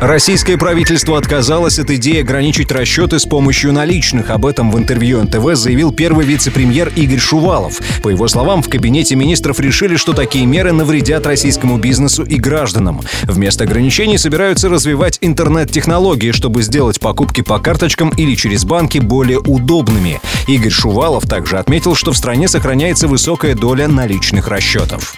Российское правительство отказалось от идеи ограничить расчеты с помощью наличных. Об этом в интервью НТВ заявил первый вице-премьер Игорь Шувалов. По его словам, в кабинете министров решили, что такие меры навредят российскому бизнесу и гражданам. Вместо ограничений собираются развивать интернет-технологии, чтобы сделать покупки по карточкам или через банки более удобными. Игорь Шувалов также отметил, что в стране сохраняется высокая доля наличных расчетов.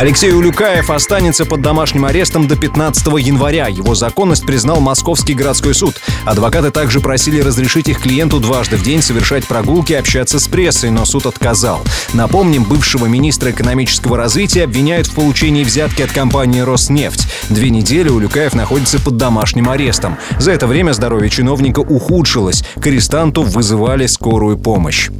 Алексей Улюкаев останется под домашним арестом до 15 января. Его законность признал Московский городской суд. Адвокаты также просили разрешить их клиенту дважды в день совершать прогулки и общаться с прессой, но суд отказал. Напомним, бывшего министра экономического развития обвиняют в получении взятки от компании «Роснефть». Две недели Улюкаев находится под домашним арестом. За это время здоровье чиновника ухудшилось. К арестанту вызывали скорую помощь.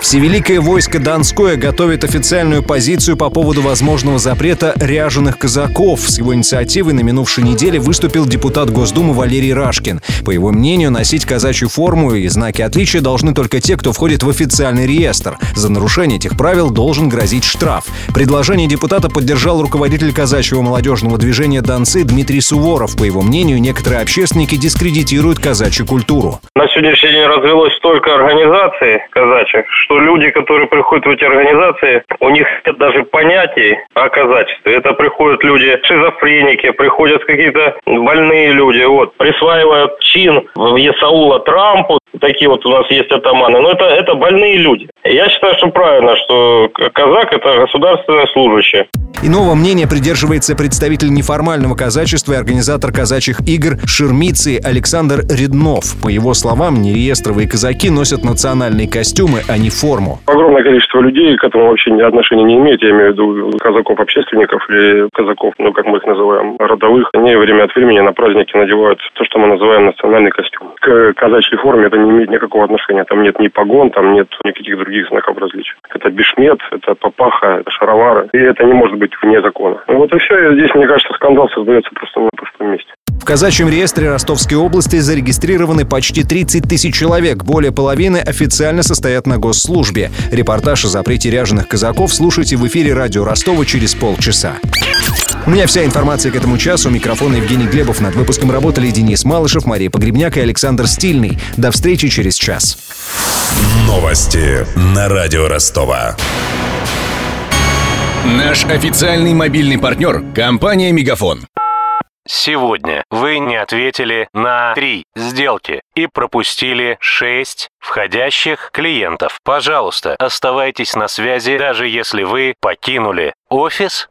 Всевеликое войско Донское готовит официальную позицию по поводу возможного запрета ряженых казаков. С его инициативой на минувшей неделе выступил депутат Госдумы Валерий Рашкин. По его мнению, носить казачью форму и знаки отличия должны только те, кто входит в официальный реестр. За нарушение этих правил должен грозить штраф. Предложение депутата поддержал руководитель казачьего молодежного движения «Донцы» Дмитрий Суворов. По его мнению, некоторые общественники дискредитируют казачью культуру. На сегодняшний день развелось столько организаций казачьих, что люди, которые приходят в эти организации, у них нет даже понятий о казачестве. Это приходят люди шизофреники, приходят какие-то больные люди, вот, присваивают чин в Есаула Трампу, такие вот у нас есть атаманы, но это, это больные люди. Я считаю, что правильно, что казак – это государственное служащее. Иного мнения придерживается представитель неформального казачества и организатор казачьих игр Шермицы Александр Реднов. По его словам, нереестровые казаки носят национальные костюмы, а не форму. Огромное количество людей к этому вообще отношения не имеет. Я имею в виду казаков-общественников или казаков, ну, как мы их называем, родовых. Они время от времени на праздники надевают то, что мы называем национальный костюм. Казачьей форме это не имеет никакого отношения. Там нет ни погон, там нет никаких других знаков различия. Это бешмет, это папаха, это шаровары. И это не может быть вне закона. Ну, вот и все. И здесь, мне кажется, скандал создается просто на пустом месте. В казачьем реестре Ростовской области зарегистрированы почти 30 тысяч человек. Более половины официально состоят на госслужбе. Репортаж о запрете ряженых казаков слушайте в эфире радио Ростова через полчаса. У меня вся информация к этому часу. У микрофона Евгений Глебов. Над выпуском работали Денис Малышев, Мария Погребняк и Александр Стильный. До встречи через час. Новости на радио Ростова. Наш официальный мобильный партнер – компания «Мегафон». Сегодня вы не ответили на три сделки и пропустили 6 входящих клиентов. Пожалуйста, оставайтесь на связи, даже если вы покинули офис